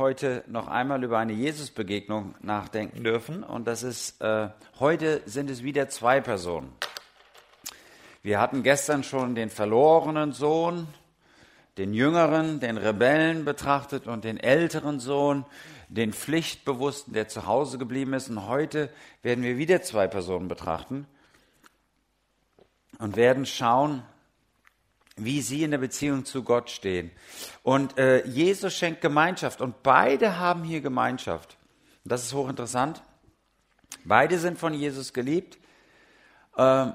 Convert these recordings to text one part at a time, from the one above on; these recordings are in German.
heute noch einmal über eine Jesusbegegnung nachdenken dürfen. Und das ist, äh, heute sind es wieder zwei Personen. Wir hatten gestern schon den verlorenen Sohn, den jüngeren, den Rebellen betrachtet und den älteren Sohn, den Pflichtbewussten, der zu Hause geblieben ist. Und heute werden wir wieder zwei Personen betrachten und werden schauen, wie sie in der Beziehung zu Gott stehen. Und äh, Jesus schenkt Gemeinschaft und beide haben hier Gemeinschaft. Das ist hochinteressant. Beide sind von Jesus geliebt. Ähm,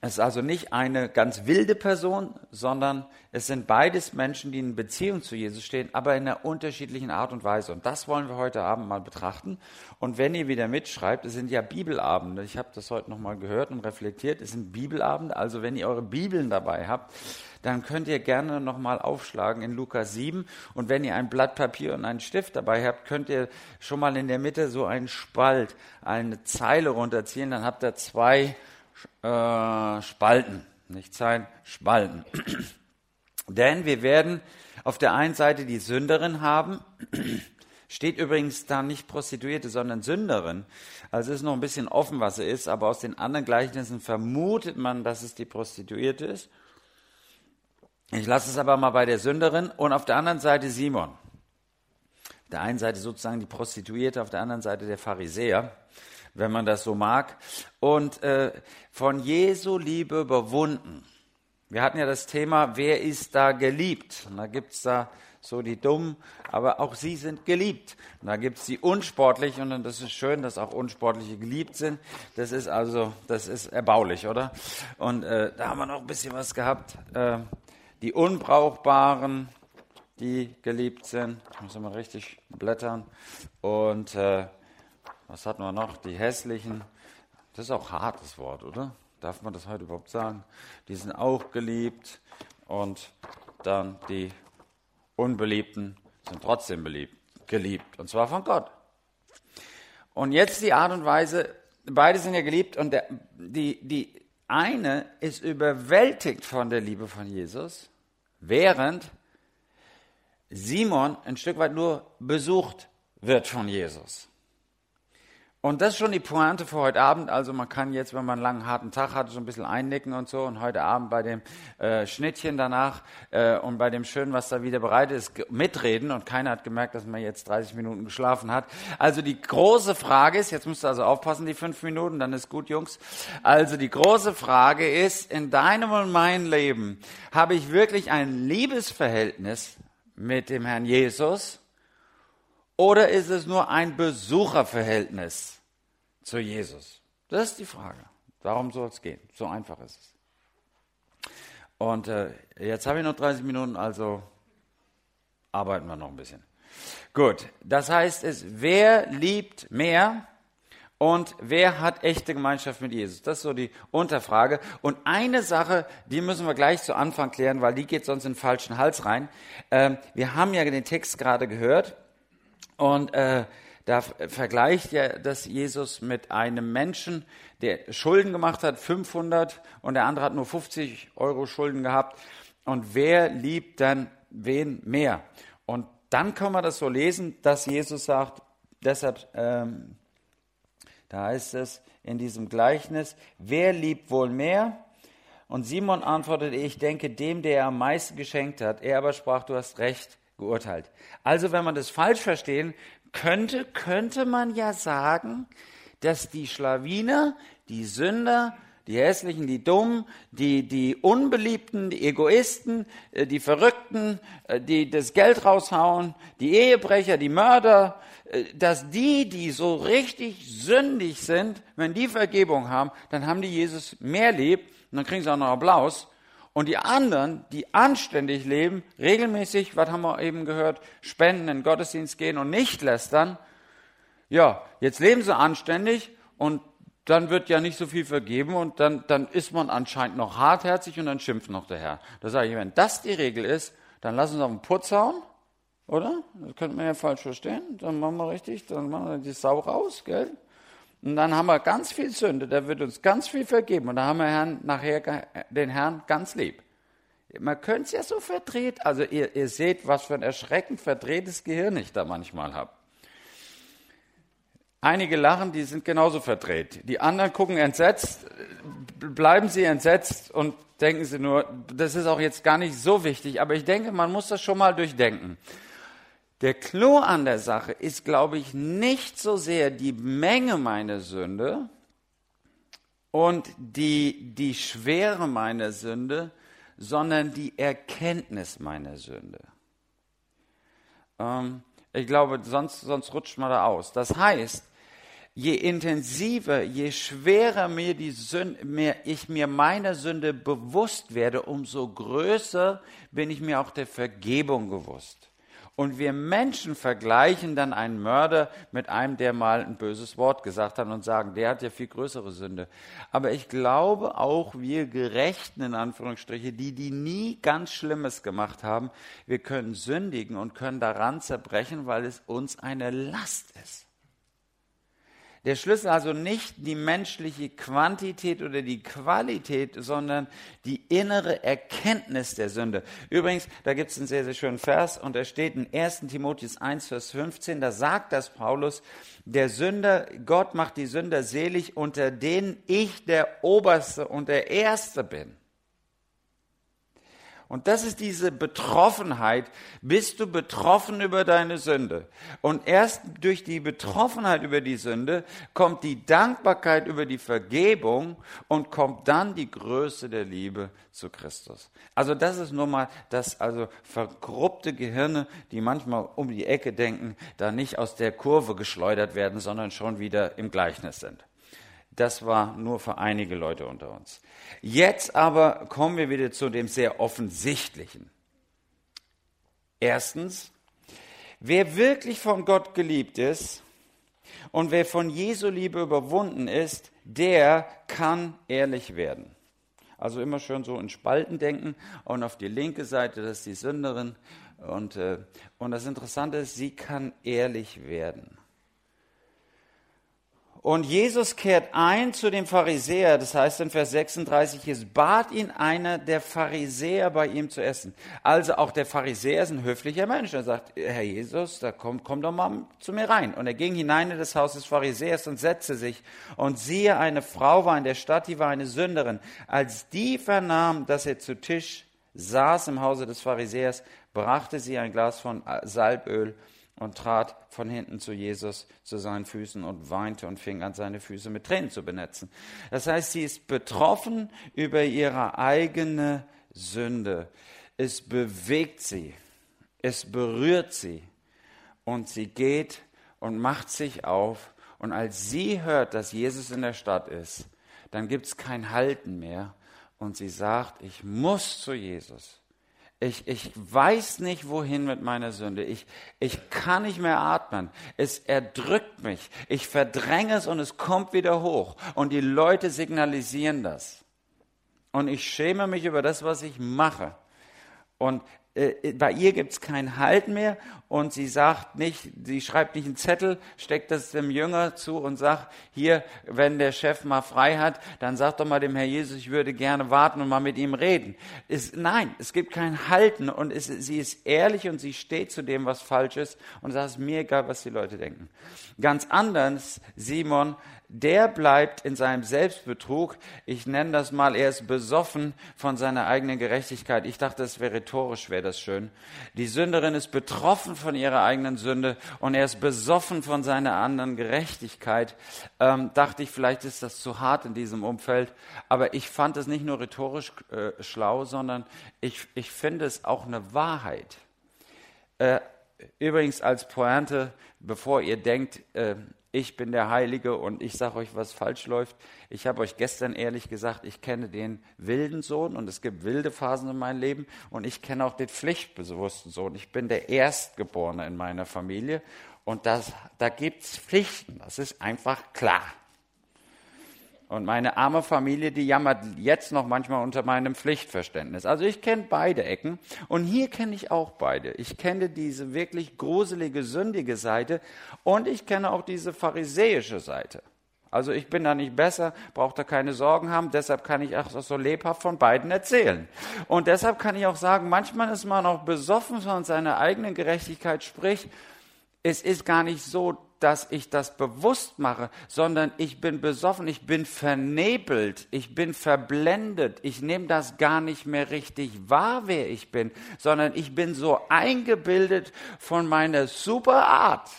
es ist also nicht eine ganz wilde Person, sondern es sind beides Menschen, die in Beziehung zu Jesus stehen, aber in einer unterschiedlichen Art und Weise. Und das wollen wir heute Abend mal betrachten. Und wenn ihr wieder mitschreibt, es sind ja Bibelabende. Ich habe das heute nochmal gehört und reflektiert. Es sind Bibelabende. Also wenn ihr eure Bibeln dabei habt, dann könnt ihr gerne nochmal aufschlagen in Lukas 7. Und wenn ihr ein Blatt Papier und einen Stift dabei habt, könnt ihr schon mal in der Mitte so einen Spalt, eine Zeile runterziehen. Dann habt ihr zwei äh, Spalten, nicht Zeilen, Spalten. Denn wir werden auf der einen Seite die Sünderin haben, steht übrigens da nicht Prostituierte, sondern Sünderin. Also ist noch ein bisschen offen, was sie ist, aber aus den anderen Gleichnissen vermutet man, dass es die Prostituierte ist. Ich lasse es aber mal bei der Sünderin und auf der anderen Seite Simon. Auf der einen Seite sozusagen die Prostituierte, auf der anderen Seite der Pharisäer wenn man das so mag. Und äh, von Jesu Liebe überwunden. Wir hatten ja das Thema, wer ist da geliebt? Und da gibt's da so die Dummen, aber auch sie sind geliebt. Und da gibt's die Unsportlichen und das ist schön, dass auch Unsportliche geliebt sind. Das ist also, das ist erbaulich, oder? Und äh, da haben wir noch ein bisschen was gehabt. Äh, die Unbrauchbaren, die geliebt sind. Ich muss mal richtig blättern. Und äh, was hatten wir noch? Die hässlichen. Das ist auch hartes Wort, oder? Darf man das heute überhaupt sagen? Die sind auch geliebt. Und dann die Unbeliebten sind trotzdem beliebt, geliebt. Und zwar von Gott. Und jetzt die Art und Weise, beide sind ja geliebt und der, die, die eine ist überwältigt von der Liebe von Jesus, während Simon ein Stück weit nur besucht wird von Jesus. Und das ist schon die Pointe für heute Abend. Also man kann jetzt, wenn man einen langen, harten Tag hat, so ein bisschen einnicken und so. Und heute Abend bei dem äh, Schnittchen danach äh, und bei dem Schönen, was da wieder bereit ist, mitreden. Und keiner hat gemerkt, dass man jetzt 30 Minuten geschlafen hat. Also die große Frage ist, jetzt müsst ihr also aufpassen, die fünf Minuten, dann ist gut, Jungs. Also die große Frage ist, in deinem und meinem Leben, habe ich wirklich ein Liebesverhältnis mit dem Herrn Jesus? Oder ist es nur ein Besucherverhältnis zu Jesus? Das ist die Frage. Darum soll es gehen. So einfach ist es. Und äh, jetzt habe ich noch 30 Minuten, also arbeiten wir noch ein bisschen. Gut, das heißt es, wer liebt mehr und wer hat echte Gemeinschaft mit Jesus? Das ist so die Unterfrage. Und eine Sache, die müssen wir gleich zu Anfang klären, weil die geht sonst in den falschen Hals rein. Ähm, wir haben ja den Text gerade gehört und äh, da vergleicht ja das Jesus mit einem Menschen, der Schulden gemacht hat, 500, und der andere hat nur 50 Euro Schulden gehabt. Und wer liebt dann wen mehr? Und dann kann man das so lesen, dass Jesus sagt, deshalb, ähm, da heißt es in diesem Gleichnis, wer liebt wohl mehr? Und Simon antwortete, ich denke dem, der er am meisten geschenkt hat. Er aber sprach, du hast recht geurteilt. Also wenn man das falsch verstehen könnte, könnte man ja sagen, dass die Schlawiner, die Sünder, die Hässlichen, die Dummen, die, die Unbeliebten, die Egoisten, äh, die Verrückten, äh, die das Geld raushauen, die Ehebrecher, die Mörder, äh, dass die, die so richtig sündig sind, wenn die Vergebung haben, dann haben die Jesus mehr lieb und dann kriegen sie auch noch Applaus. Und die anderen, die anständig leben, regelmäßig, was haben wir eben gehört, spenden, in Gottesdienst gehen und nicht lästern, ja, jetzt leben sie anständig und dann wird ja nicht so viel vergeben und dann, dann ist man anscheinend noch hartherzig und dann schimpft noch der Herr. Da sage ich, wenn das die Regel ist, dann lass uns auf den Putz hauen, oder? Das könnte man ja falsch verstehen. Dann machen wir richtig, dann machen wir die Sau raus, gell? Und dann haben wir ganz viel Sünde, der wird uns ganz viel vergeben und dann haben wir Herrn, nachher den Herrn ganz lieb. Man könnte es ja so verdreht, also ihr, ihr seht, was für ein erschreckend verdrehtes Gehirn ich da manchmal habe. Einige lachen, die sind genauso verdreht. Die anderen gucken entsetzt, bleiben sie entsetzt und denken sie nur, das ist auch jetzt gar nicht so wichtig, aber ich denke, man muss das schon mal durchdenken. Der Clou an der Sache ist, glaube ich, nicht so sehr die Menge meiner Sünde und die, die Schwere meiner Sünde, sondern die Erkenntnis meiner Sünde. Ähm, ich glaube, sonst, sonst rutscht man da aus. Das heißt, je intensiver, je schwerer mir die Sünde, mehr ich mir meiner Sünde bewusst werde, umso größer bin ich mir auch der Vergebung bewusst. Und wir Menschen vergleichen dann einen Mörder mit einem, der mal ein böses Wort gesagt hat und sagen, der hat ja viel größere Sünde. Aber ich glaube auch wir Gerechten in Anführungsstriche, die, die nie ganz Schlimmes gemacht haben, wir können sündigen und können daran zerbrechen, weil es uns eine Last ist. Der Schlüssel also nicht die menschliche Quantität oder die Qualität, sondern die innere Erkenntnis der Sünde. Übrigens, da gibt es einen sehr, sehr schönen Vers und er steht in 1 Timotheus 1, Vers 15, da sagt das Paulus, der Sünder, Gott macht die Sünder selig, unter denen ich der Oberste und der Erste bin. Und das ist diese Betroffenheit. Bist du betroffen über deine Sünde? Und erst durch die Betroffenheit über die Sünde kommt die Dankbarkeit über die Vergebung und kommt dann die Größe der Liebe zu Christus. Also das ist nur mal, dass also vergruppte Gehirne, die manchmal um die Ecke denken, da nicht aus der Kurve geschleudert werden, sondern schon wieder im Gleichnis sind. Das war nur für einige Leute unter uns. Jetzt aber kommen wir wieder zu dem sehr offensichtlichen. Erstens, wer wirklich von Gott geliebt ist und wer von Jesu Liebe überwunden ist, der kann ehrlich werden. Also immer schön so in Spalten denken und auf die linke Seite, das ist die Sünderin. Und, äh, und das Interessante ist, sie kann ehrlich werden. Und Jesus kehrt ein zu dem Pharisäer, das heißt in Vers 36, es bat ihn einer der Pharisäer bei ihm zu essen. Also auch der Pharisäer ist ein höflicher Mensch. Er sagt, Herr Jesus, da komm, komm doch mal zu mir rein. Und er ging hinein in das Haus des Pharisäers und setzte sich. Und siehe, eine Frau war in der Stadt, die war eine Sünderin. Als die vernahm, dass er zu Tisch saß im Hause des Pharisäers, brachte sie ein Glas von Salböl und trat von hinten zu Jesus zu seinen Füßen und weinte und fing an, seine Füße mit Tränen zu benetzen. Das heißt, sie ist betroffen über ihre eigene Sünde. Es bewegt sie, es berührt sie und sie geht und macht sich auf. Und als sie hört, dass Jesus in der Stadt ist, dann gibt es kein Halten mehr und sie sagt, ich muss zu Jesus. Ich, ich weiß nicht, wohin mit meiner Sünde. Ich, ich kann nicht mehr atmen. Es erdrückt mich. Ich verdränge es und es kommt wieder hoch. Und die Leute signalisieren das. Und ich schäme mich über das, was ich mache. Und bei ihr gibt es kein Halt mehr und sie sagt nicht, sie schreibt nicht einen Zettel, steckt das dem Jünger zu und sagt, hier, wenn der Chef mal frei hat, dann sag doch mal dem Herr Jesus, ich würde gerne warten und mal mit ihm reden. Es, nein, es gibt kein Halten und es, sie ist ehrlich und sie steht zu dem, was falsch ist und sagt, es ist mir egal, was die Leute denken. Ganz anders, Simon, der bleibt in seinem Selbstbetrug. Ich nenne das mal, er ist besoffen von seiner eigenen Gerechtigkeit. Ich dachte, es wäre rhetorisch, wäre das schön. Die Sünderin ist betroffen von ihrer eigenen Sünde und er ist besoffen von seiner anderen Gerechtigkeit. Ähm, dachte ich, vielleicht ist das zu hart in diesem Umfeld. Aber ich fand es nicht nur rhetorisch äh, schlau, sondern ich, ich finde es auch eine Wahrheit. Äh, übrigens als Pointe, bevor ihr denkt, äh, ich bin der Heilige und ich sage euch, was falsch läuft. Ich habe euch gestern ehrlich gesagt, ich kenne den wilden Sohn und es gibt wilde Phasen in meinem Leben und ich kenne auch den pflichtbewussten Sohn. Ich bin der Erstgeborene in meiner Familie und das, da gibt es Pflichten, das ist einfach klar. Und meine arme Familie, die jammert jetzt noch manchmal unter meinem Pflichtverständnis. Also ich kenne beide Ecken und hier kenne ich auch beide. Ich kenne diese wirklich gruselige, sündige Seite und ich kenne auch diese pharisäische Seite. Also ich bin da nicht besser, braucht da keine Sorgen haben, deshalb kann ich auch so lebhaft von beiden erzählen. Und deshalb kann ich auch sagen, manchmal ist man auch besoffen von seiner eigenen Gerechtigkeit, sprich, es ist gar nicht so, dass ich das bewusst mache, sondern ich bin besoffen, ich bin vernebelt, ich bin verblendet, ich nehme das gar nicht mehr richtig wahr, wer ich bin, sondern ich bin so eingebildet von meiner super Art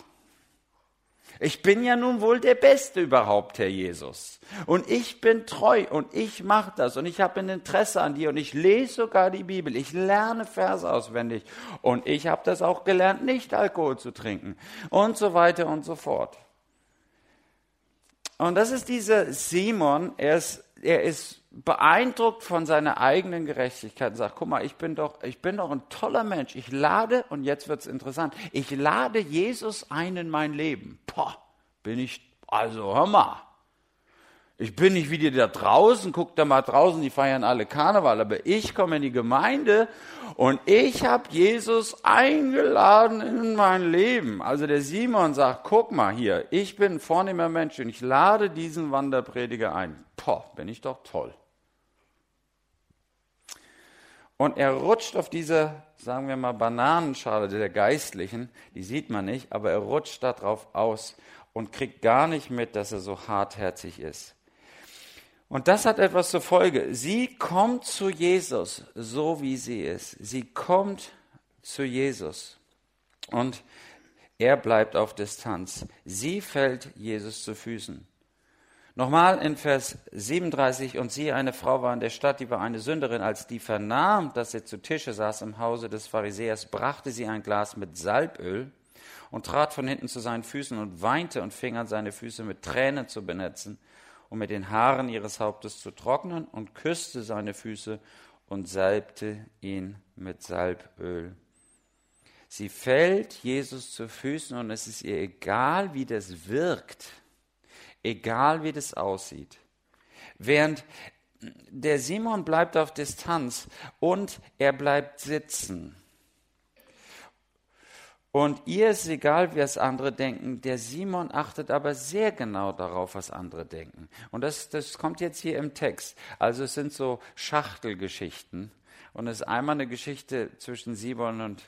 ich bin ja nun wohl der Beste überhaupt, Herr Jesus. Und ich bin treu und ich mache das und ich habe ein Interesse an dir und ich lese sogar die Bibel. Ich lerne Verse auswendig und ich habe das auch gelernt, nicht Alkohol zu trinken und so weiter und so fort. Und das ist dieser Simon, er ist, er ist beeindruckt von seiner eigenen Gerechtigkeit und sagt, guck mal, ich bin doch, ich bin doch ein toller Mensch. Ich lade, und jetzt wird's interessant, ich lade Jesus ein in mein Leben. Boah, bin ich, also hör mal. Ich bin nicht wie die da draußen, guck da mal draußen, die feiern alle Karneval, aber ich komme in die Gemeinde und ich habe Jesus eingeladen in mein Leben. Also der Simon sagt, guck mal hier, ich bin ein vornehmer Mensch und ich lade diesen Wanderprediger ein. Boah, bin ich doch toll. Und er rutscht auf diese, sagen wir mal, Bananenschale der Geistlichen, die sieht man nicht, aber er rutscht darauf aus und kriegt gar nicht mit, dass er so hartherzig ist. Und das hat etwas zur Folge. Sie kommt zu Jesus, so wie sie ist. Sie kommt zu Jesus. Und er bleibt auf Distanz. Sie fällt Jesus zu Füßen. Nochmal in Vers 37, und sie, eine Frau war in der Stadt, die war eine Sünderin, als die vernahm, dass er zu Tische saß im Hause des Pharisäers, brachte sie ein Glas mit Salböl und trat von hinten zu seinen Füßen und weinte und fing an, seine Füße mit Tränen zu benetzen und mit den Haaren ihres Hauptes zu trocknen und küsste seine Füße und salbte ihn mit Salböl. Sie fällt Jesus zu Füßen und es ist ihr egal, wie das wirkt egal wie das aussieht. Während der Simon bleibt auf Distanz und er bleibt sitzen. Und ihr ist egal, wie es andere denken. Der Simon achtet aber sehr genau darauf, was andere denken. Und das, das kommt jetzt hier im Text. Also es sind so Schachtelgeschichten. Und es ist einmal eine Geschichte zwischen Simon und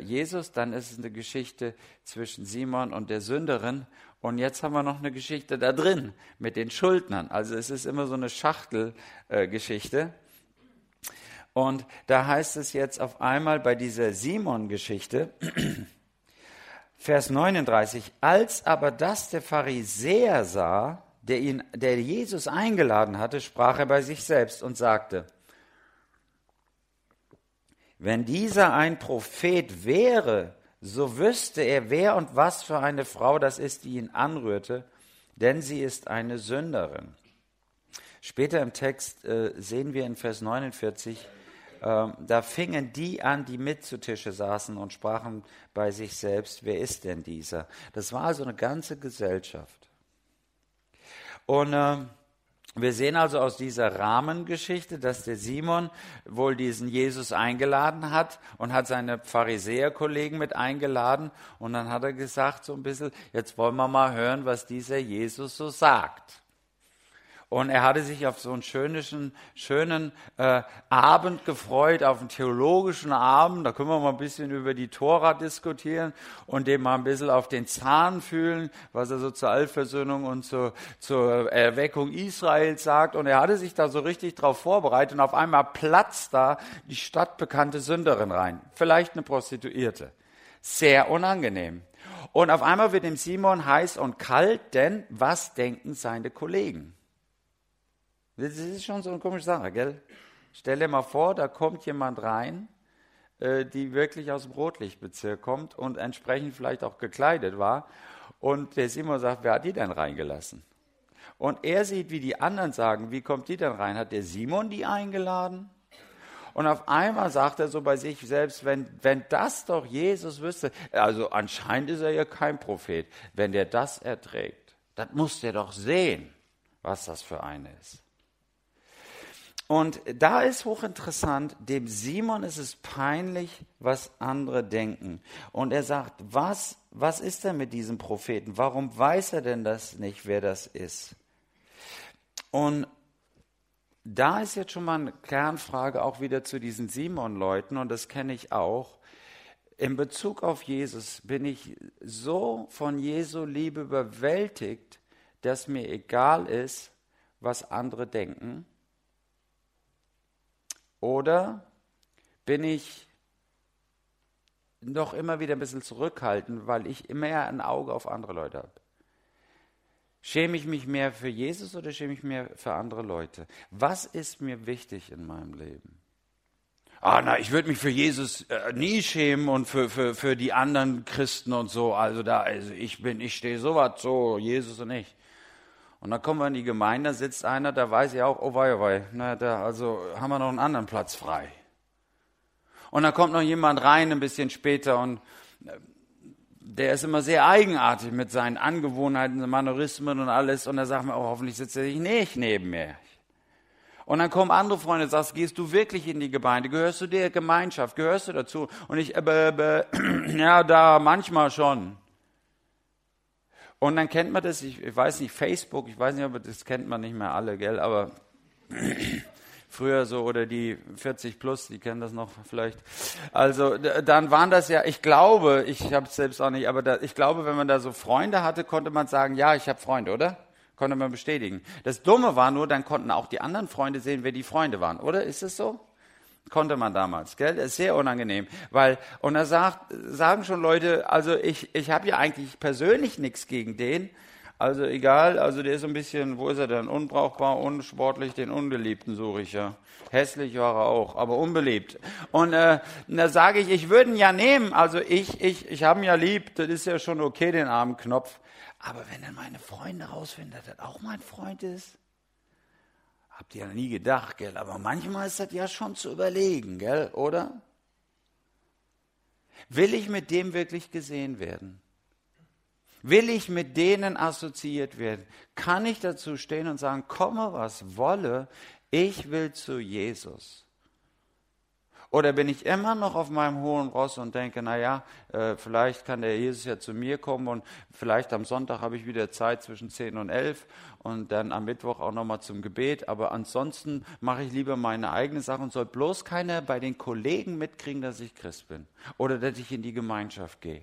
Jesus, dann ist es eine Geschichte zwischen Simon und der Sünderin und jetzt haben wir noch eine Geschichte da drin mit den Schuldnern. Also es ist immer so eine Schachtelgeschichte. Äh, und da heißt es jetzt auf einmal bei dieser Simon-Geschichte, Vers 39, als aber das der Pharisäer sah, der, ihn, der Jesus eingeladen hatte, sprach er bei sich selbst und sagte, wenn dieser ein Prophet wäre, so wüsste er, wer und was für eine Frau das ist, die ihn anrührte, denn sie ist eine Sünderin. Später im Text äh, sehen wir in Vers 49, äh, da fingen die an, die mit zu Tische saßen und sprachen bei sich selbst, wer ist denn dieser? Das war also eine ganze Gesellschaft. Und äh, wir sehen also aus dieser Rahmengeschichte, dass der Simon wohl diesen Jesus eingeladen hat und hat seine Pharisäerkollegen mit eingeladen und dann hat er gesagt so ein bisschen, jetzt wollen wir mal hören, was dieser Jesus so sagt. Und er hatte sich auf so einen schönen, schönen äh, Abend gefreut, auf einen theologischen Abend. Da können wir mal ein bisschen über die Tora diskutieren und dem mal ein bisschen auf den Zahn fühlen, was er so zur Allversöhnung und zur, zur Erweckung Israels sagt. Und er hatte sich da so richtig drauf vorbereitet und auf einmal platzt da die stadtbekannte Sünderin rein. Vielleicht eine Prostituierte. Sehr unangenehm. Und auf einmal wird dem Simon heiß und kalt, denn was denken seine Kollegen? Das ist schon so eine komische Sache, gell? Stell dir mal vor, da kommt jemand rein, äh, die wirklich aus dem Rotlichtbezirk kommt und entsprechend vielleicht auch gekleidet war. Und der Simon sagt, wer hat die denn reingelassen? Und er sieht, wie die anderen sagen, wie kommt die denn rein? Hat der Simon die eingeladen? Und auf einmal sagt er so bei sich selbst, wenn, wenn das doch Jesus wüsste, also anscheinend ist er ja kein Prophet, wenn der das erträgt, dann muss der doch sehen, was das für eine ist. Und da ist hochinteressant, dem Simon ist es peinlich, was andere denken. Und er sagt, was, was ist denn mit diesem Propheten? Warum weiß er denn das nicht, wer das ist? Und da ist jetzt schon mal eine Kernfrage auch wieder zu diesen Simon-Leuten, und das kenne ich auch. In Bezug auf Jesus bin ich so von Jesu Liebe überwältigt, dass mir egal ist, was andere denken. Oder bin ich noch immer wieder ein bisschen zurückhaltend, weil ich immer ein Auge auf andere Leute habe? Schäme ich mich mehr für Jesus oder schäme ich mich mehr für andere Leute? Was ist mir wichtig in meinem Leben? Ah, na, ich würde mich für Jesus äh, nie schämen und für, für, für die anderen Christen und so. Also da, also ich bin, ich stehe sowas so, Jesus und ich. Und dann kommen wir in die Gemeinde, sitzt einer, da weiß ich auch, oh wei, oh wei, na, da, also haben wir noch einen anderen Platz frei. Und dann kommt noch jemand rein ein bisschen später und äh, der ist immer sehr eigenartig mit seinen Angewohnheiten, Manorismen und alles. Und da sagt man, oh, hoffentlich sitzt er sich nicht neben mir. Und dann kommen andere Freunde und sagst, gehst du wirklich in die Gemeinde? Gehörst du der Gemeinschaft? Gehörst du dazu? Und ich, äh, äh, ja, da manchmal schon. Und dann kennt man das, ich, ich weiß nicht, Facebook, ich weiß nicht, aber das kennt man nicht mehr alle, gell, aber früher so oder die 40 plus, die kennen das noch vielleicht. Also dann waren das ja, ich glaube, ich habe es selbst auch nicht, aber da, ich glaube, wenn man da so Freunde hatte, konnte man sagen, ja, ich habe Freunde, oder? Konnte man bestätigen. Das Dumme war nur, dann konnten auch die anderen Freunde sehen, wer die Freunde waren, oder? Ist es so? Konnte man damals, gell? Das ist sehr unangenehm, weil und da sagt, sagen schon Leute, also ich ich habe ja eigentlich persönlich nichts gegen den, also egal, also der ist ein bisschen, wo ist er denn? Unbrauchbar, unsportlich, den Ungeliebten suche ich ja. Hässlich war er auch, aber unbeliebt. Und äh, da sage ich, ich würde ihn ja nehmen. Also ich, ich, ich habe ihn ja lieb, das ist ja schon okay, den armen Knopf. Aber wenn dann meine Freunde rausfinden, dass das auch mein Freund ist, habt ihr ja nie gedacht, gell? Aber manchmal ist das ja schon zu überlegen, gell? Oder? Will ich mit dem wirklich gesehen werden? Will ich mit denen assoziiert werden? Kann ich dazu stehen und sagen, komme was wolle, ich will zu Jesus? Oder bin ich immer noch auf meinem hohen Ross und denke, naja, äh, vielleicht kann der Jesus ja zu mir kommen und vielleicht am Sonntag habe ich wieder Zeit zwischen 10 und 11 und dann am Mittwoch auch nochmal zum Gebet. Aber ansonsten mache ich lieber meine eigene Sache und soll bloß keiner bei den Kollegen mitkriegen, dass ich Christ bin oder dass ich in die Gemeinschaft gehe.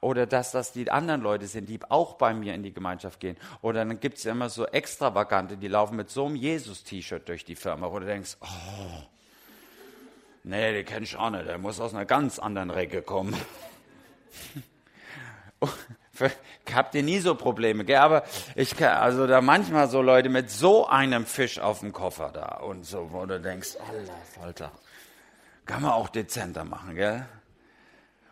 Oder dass das die anderen Leute sind, die auch bei mir in die Gemeinschaft gehen. Oder dann gibt es immer so Extravagante, die laufen mit so einem Jesus-T-Shirt durch die Firma, wo du denkst, oh, nee, den kenn ich auch nicht, der muss aus einer ganz anderen Recke kommen. Habt ihr nie so Probleme, gell? Aber ich kann, also da manchmal so Leute mit so einem Fisch auf dem Koffer da und so, wo du denkst, Allah, Falter, kann man auch dezenter machen, gell?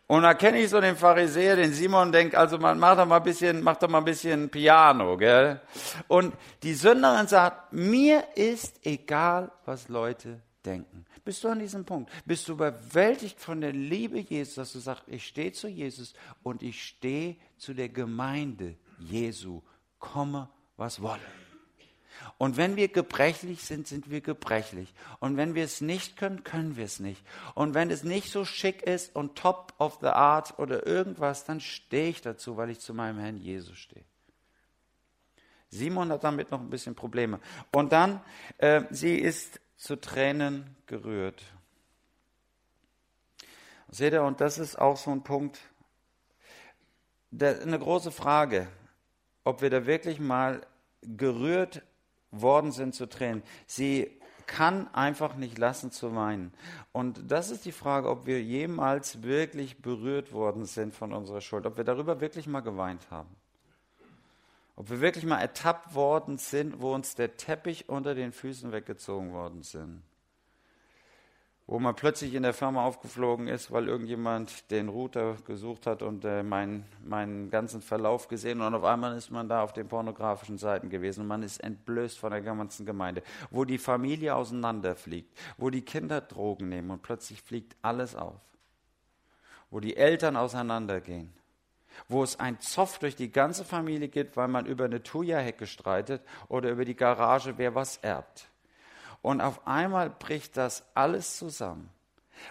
Und da kenne ich so den Pharisäer, den Simon, denkt, also man macht doch mal ein bisschen, macht doch mal ein bisschen Piano, gell? Und die Sünderin sagt, mir ist egal, was Leute denken. Bist du an diesem Punkt? Bist du überwältigt von der Liebe Jesus, dass du sagst, ich stehe zu Jesus und ich stehe zu der Gemeinde Jesu, komme, was wolle. Und wenn wir gebrechlich sind, sind wir gebrechlich. Und wenn wir es nicht können, können wir es nicht. Und wenn es nicht so schick ist und top of the art oder irgendwas, dann stehe ich dazu, weil ich zu meinem Herrn Jesus stehe. Simon hat damit noch ein bisschen Probleme. Und dann, äh, sie ist zu Tränen gerührt. Seht ihr, und das ist auch so ein Punkt, der, eine große Frage, ob wir da wirklich mal gerührt worden sind zu Tränen. Sie kann einfach nicht lassen zu weinen. Und das ist die Frage, ob wir jemals wirklich berührt worden sind von unserer Schuld, ob wir darüber wirklich mal geweint haben. Ob wir wirklich mal ertappt worden sind, wo uns der Teppich unter den Füßen weggezogen worden sind. Wo man plötzlich in der Firma aufgeflogen ist, weil irgendjemand den Router gesucht hat und äh, meinen, meinen ganzen Verlauf gesehen und auf einmal ist man da auf den pornografischen Seiten gewesen und man ist entblößt von der ganzen Gemeinde, wo die Familie auseinanderfliegt, wo die Kinder Drogen nehmen und plötzlich fliegt alles auf, wo die Eltern auseinandergehen, wo es ein Zoff durch die ganze Familie gibt, weil man über eine Thuja-Hecke streitet oder über die Garage, wer was erbt Und auf einmal bricht das alles zusammen.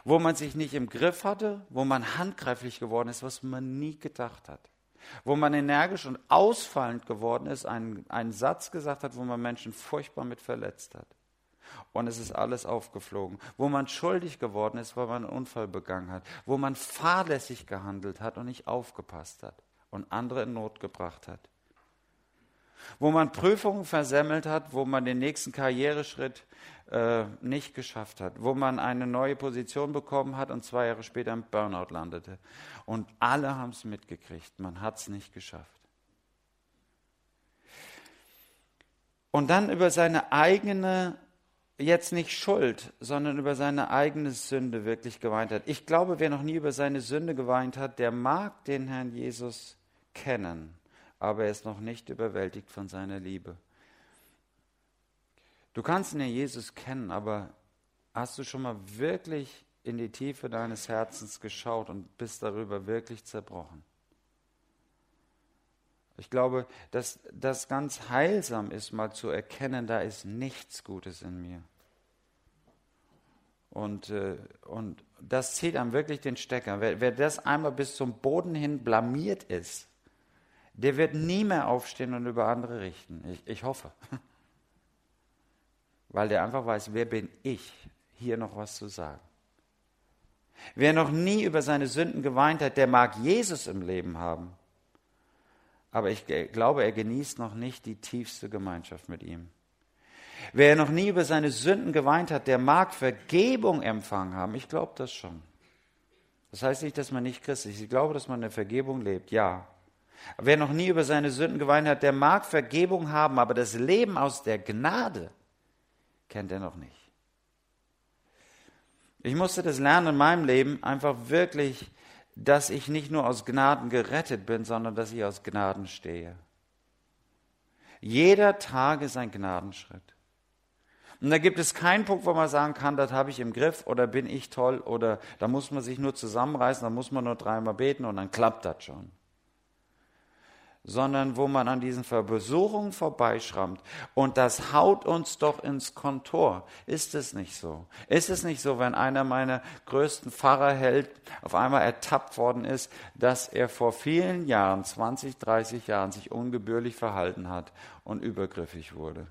Wo man sich nicht im Griff hatte, wo man handgreiflich geworden ist, was man nie gedacht hat. Wo man energisch und ausfallend geworden ist, einen, einen Satz gesagt hat, wo man Menschen furchtbar mit verletzt hat. Und es ist alles aufgeflogen. Wo man schuldig geworden ist, weil man einen Unfall begangen hat. Wo man fahrlässig gehandelt hat und nicht aufgepasst hat und andere in Not gebracht hat wo man Prüfungen versemmelt hat, wo man den nächsten Karriereschritt äh, nicht geschafft hat, wo man eine neue Position bekommen hat und zwei Jahre später im Burnout landete. Und alle haben es mitgekriegt, man hat es nicht geschafft. Und dann über seine eigene, jetzt nicht Schuld, sondern über seine eigene Sünde wirklich geweint hat. Ich glaube, wer noch nie über seine Sünde geweint hat, der mag den Herrn Jesus kennen aber er ist noch nicht überwältigt von seiner Liebe. Du kannst ihn ja Jesus kennen, aber hast du schon mal wirklich in die Tiefe deines Herzens geschaut und bist darüber wirklich zerbrochen? Ich glaube, dass das ganz heilsam ist, mal zu erkennen, da ist nichts Gutes in mir. Und, äh, und das zieht einem wirklich den Stecker. Wer, wer das einmal bis zum Boden hin blamiert ist, der wird nie mehr aufstehen und über andere richten. Ich, ich hoffe. Weil der einfach weiß, wer bin ich, hier noch was zu sagen. Wer noch nie über seine Sünden geweint hat, der mag Jesus im Leben haben. Aber ich glaube, er genießt noch nicht die tiefste Gemeinschaft mit ihm. Wer noch nie über seine Sünden geweint hat, der mag Vergebung empfangen haben. Ich glaube das schon. Das heißt nicht, dass man nicht christlich ist. Ich glaube, dass man eine Vergebung lebt. Ja. Wer noch nie über seine Sünden geweint hat, der mag Vergebung haben, aber das Leben aus der Gnade kennt er noch nicht. Ich musste das lernen in meinem Leben, einfach wirklich, dass ich nicht nur aus Gnaden gerettet bin, sondern dass ich aus Gnaden stehe. Jeder Tag ist ein Gnadenschritt. Und da gibt es keinen Punkt, wo man sagen kann, das habe ich im Griff oder bin ich toll oder da muss man sich nur zusammenreißen, da muss man nur dreimal beten und dann klappt das schon sondern wo man an diesen Versuchungen vorbeischrammt. Und das haut uns doch ins Kontor. Ist es nicht so? Ist es nicht so, wenn einer meiner größten Pfarrerheld auf einmal ertappt worden ist, dass er vor vielen Jahren, 20, 30 Jahren, sich ungebührlich verhalten hat und übergriffig wurde?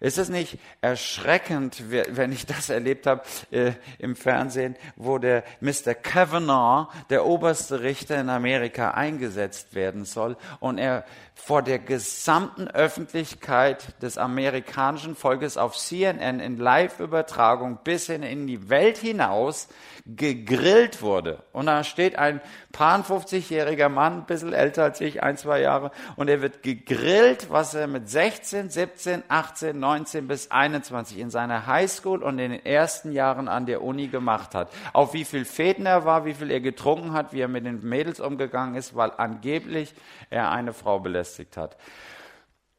Ist es nicht erschreckend, wenn ich das erlebt habe äh, im Fernsehen, wo der Mr. Kavanaugh, der oberste Richter in Amerika, eingesetzt werden soll und er vor der gesamten Öffentlichkeit des amerikanischen Volkes auf CNN in Live-Übertragung bis hin in die Welt hinaus gegrillt wurde. Und da steht ein paar 50-jähriger Mann, ein bisschen älter als ich, ein, zwei Jahre, und er wird gegrillt, was er mit 16, 17, 18, 19 bis 21 in seiner Highschool und in den ersten Jahren an der Uni gemacht hat. Auf wie viel Fäden er war, wie viel er getrunken hat, wie er mit den Mädels umgegangen ist, weil angeblich er eine Frau belästigt hat.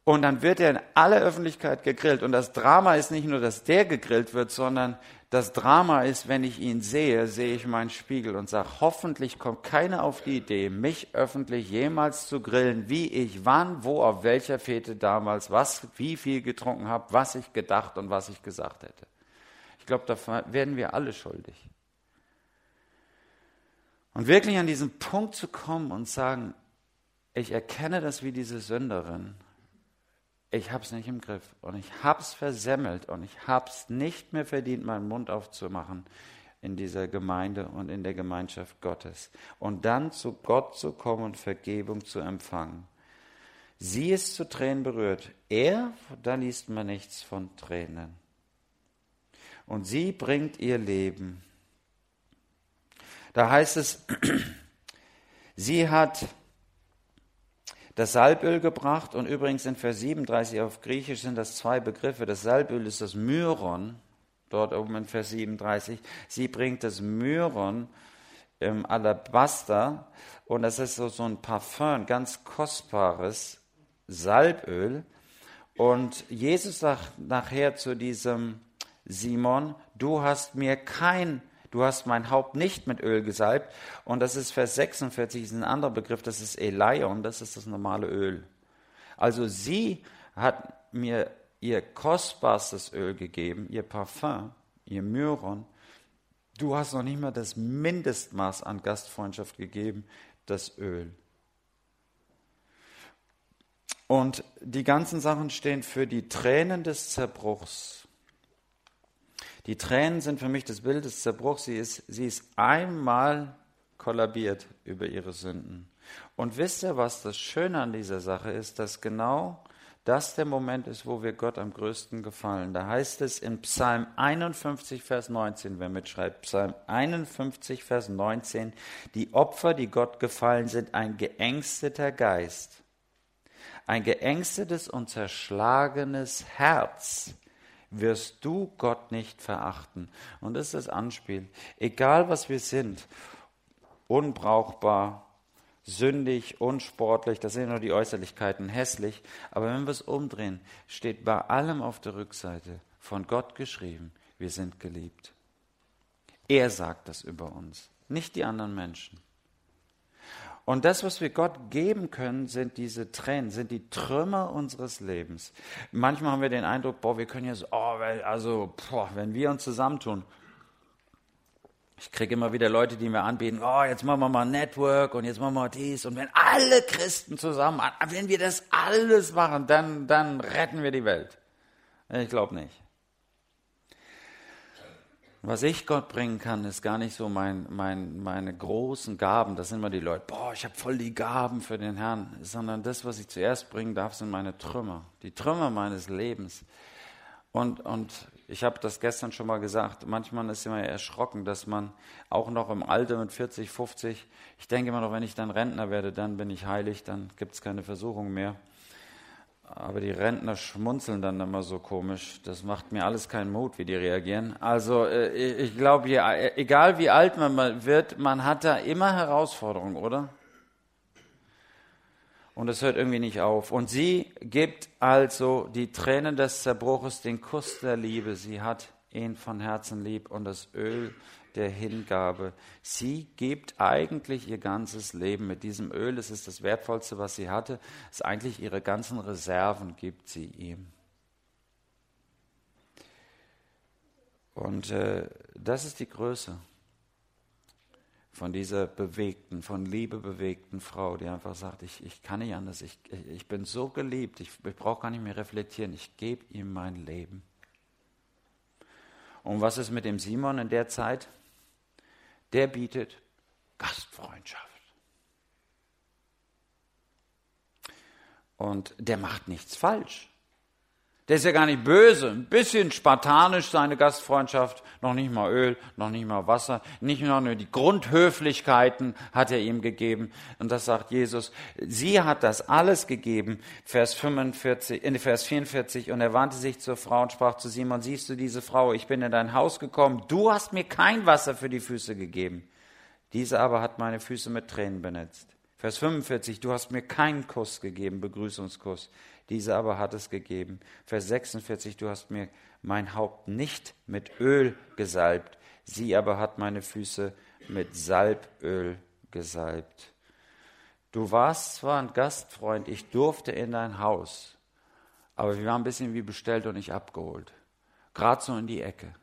Und dann wird er in aller Öffentlichkeit gegrillt. Und das Drama ist nicht nur, dass der gegrillt wird, sondern das Drama ist, wenn ich ihn sehe, sehe ich meinen Spiegel und sage, hoffentlich kommt keiner auf die Idee, mich öffentlich jemals zu grillen, wie ich wann, wo, auf welcher Fete damals, was, wie viel getrunken habe, was ich gedacht und was ich gesagt hätte. Ich glaube, da werden wir alle schuldig. Und wirklich an diesen Punkt zu kommen und sagen, ich erkenne das wie diese Sünderin ich habe es nicht im Griff und ich habe es versemmelt und ich habe es nicht mehr verdient, meinen Mund aufzumachen in dieser Gemeinde und in der Gemeinschaft Gottes. Und dann zu Gott zu kommen und Vergebung zu empfangen. Sie ist zu Tränen berührt. Er, da liest man nichts von Tränen. Und sie bringt ihr Leben. Da heißt es, sie hat das Salböl gebracht und übrigens in Vers 37 auf Griechisch sind das zwei Begriffe. Das Salböl ist das Myron, dort oben in Vers 37. Sie bringt das Myron im Alabaster und das ist so, so ein Parfum, ganz kostbares Salböl. Und Jesus sagt nachher zu diesem Simon, du hast mir kein du hast mein Haupt nicht mit Öl gesalbt. Und das ist Vers 46, ist ein anderer Begriff, das ist Elion, das ist das normale Öl. Also sie hat mir ihr kostbarstes Öl gegeben, ihr Parfum, ihr Myron. Du hast noch nicht mal das Mindestmaß an Gastfreundschaft gegeben, das Öl. Und die ganzen Sachen stehen für die Tränen des Zerbruchs. Die Tränen sind für mich das Bild des Zerbruchs. Sie ist, sie ist einmal kollabiert über ihre Sünden. Und wisst ihr, was das Schöne an dieser Sache ist? Dass genau das der Moment ist, wo wir Gott am größten gefallen. Da heißt es in Psalm 51, Vers 19, wer mitschreibt, Psalm 51, Vers 19, die Opfer, die Gott gefallen sind, ein geängsteter Geist, ein geängstetes und zerschlagenes Herz wirst du Gott nicht verachten. Und das ist das Anspiel. Egal was wir sind, unbrauchbar, sündig, unsportlich, das sind nur die Äußerlichkeiten, hässlich. Aber wenn wir es umdrehen, steht bei allem auf der Rückseite von Gott geschrieben, wir sind geliebt. Er sagt das über uns, nicht die anderen Menschen. Und das, was wir Gott geben können, sind diese Tränen, sind die Trümmer unseres Lebens. Manchmal haben wir den Eindruck, boah, wir können jetzt, oh, also, boah, wenn wir uns zusammentun, ich kriege immer wieder Leute, die mir anbieten, oh, jetzt machen wir mal Network und jetzt machen wir dies. Und wenn alle Christen zusammen, wenn wir das alles machen, dann, dann retten wir die Welt. Ich glaube nicht. Was ich Gott bringen kann, ist gar nicht so mein, mein, meine großen Gaben. Das sind immer die Leute, boah, ich habe voll die Gaben für den Herrn. Sondern das, was ich zuerst bringen darf, sind meine Trümmer. Die Trümmer meines Lebens. Und, und ich habe das gestern schon mal gesagt, manchmal ist immer erschrocken, dass man auch noch im Alter mit 40, 50, ich denke immer noch, wenn ich dann Rentner werde, dann bin ich heilig, dann gibt es keine Versuchung mehr. Aber die Rentner schmunzeln dann immer so komisch. Das macht mir alles keinen Mut, wie die reagieren. Also äh, ich glaube, egal wie alt man wird, man hat da immer Herausforderungen, oder? und es hört irgendwie nicht auf. Und sie gibt also die Tränen des Zerbruches, den Kuss der Liebe. Sie hat ihn von Herzen lieb und das Öl der Hingabe. Sie gibt eigentlich ihr ganzes Leben mit diesem Öl. Es ist das Wertvollste, was sie hatte. Es ist eigentlich ihre ganzen Reserven gibt sie ihm. Und äh, das ist die Größe von dieser bewegten, von Liebe bewegten Frau, die einfach sagt, ich, ich kann nicht anders, ich, ich bin so geliebt, ich, ich brauche gar nicht mehr reflektieren, ich gebe ihm mein Leben. Und was ist mit dem Simon in der Zeit? Der bietet Gastfreundschaft. Und der macht nichts falsch. Der ist ja gar nicht böse, ein bisschen spartanisch seine Gastfreundschaft, noch nicht mal Öl, noch nicht mal Wasser, nicht nur die Grundhöflichkeiten hat er ihm gegeben. Und das sagt Jesus. Sie hat das alles gegeben, Vers 45, in Vers 44. Und er wandte sich zur Frau und sprach zu Simon, siehst du diese Frau, ich bin in dein Haus gekommen, du hast mir kein Wasser für die Füße gegeben. Diese aber hat meine Füße mit Tränen benetzt. Vers 45, du hast mir keinen Kuss gegeben, Begrüßungskuss diese aber hat es gegeben. Vers 46, du hast mir mein Haupt nicht mit Öl gesalbt, sie aber hat meine Füße mit Salböl gesalbt. Du warst zwar ein Gastfreund, ich durfte in dein Haus, aber wir waren ein bisschen wie bestellt und nicht abgeholt. Gerade so in die Ecke.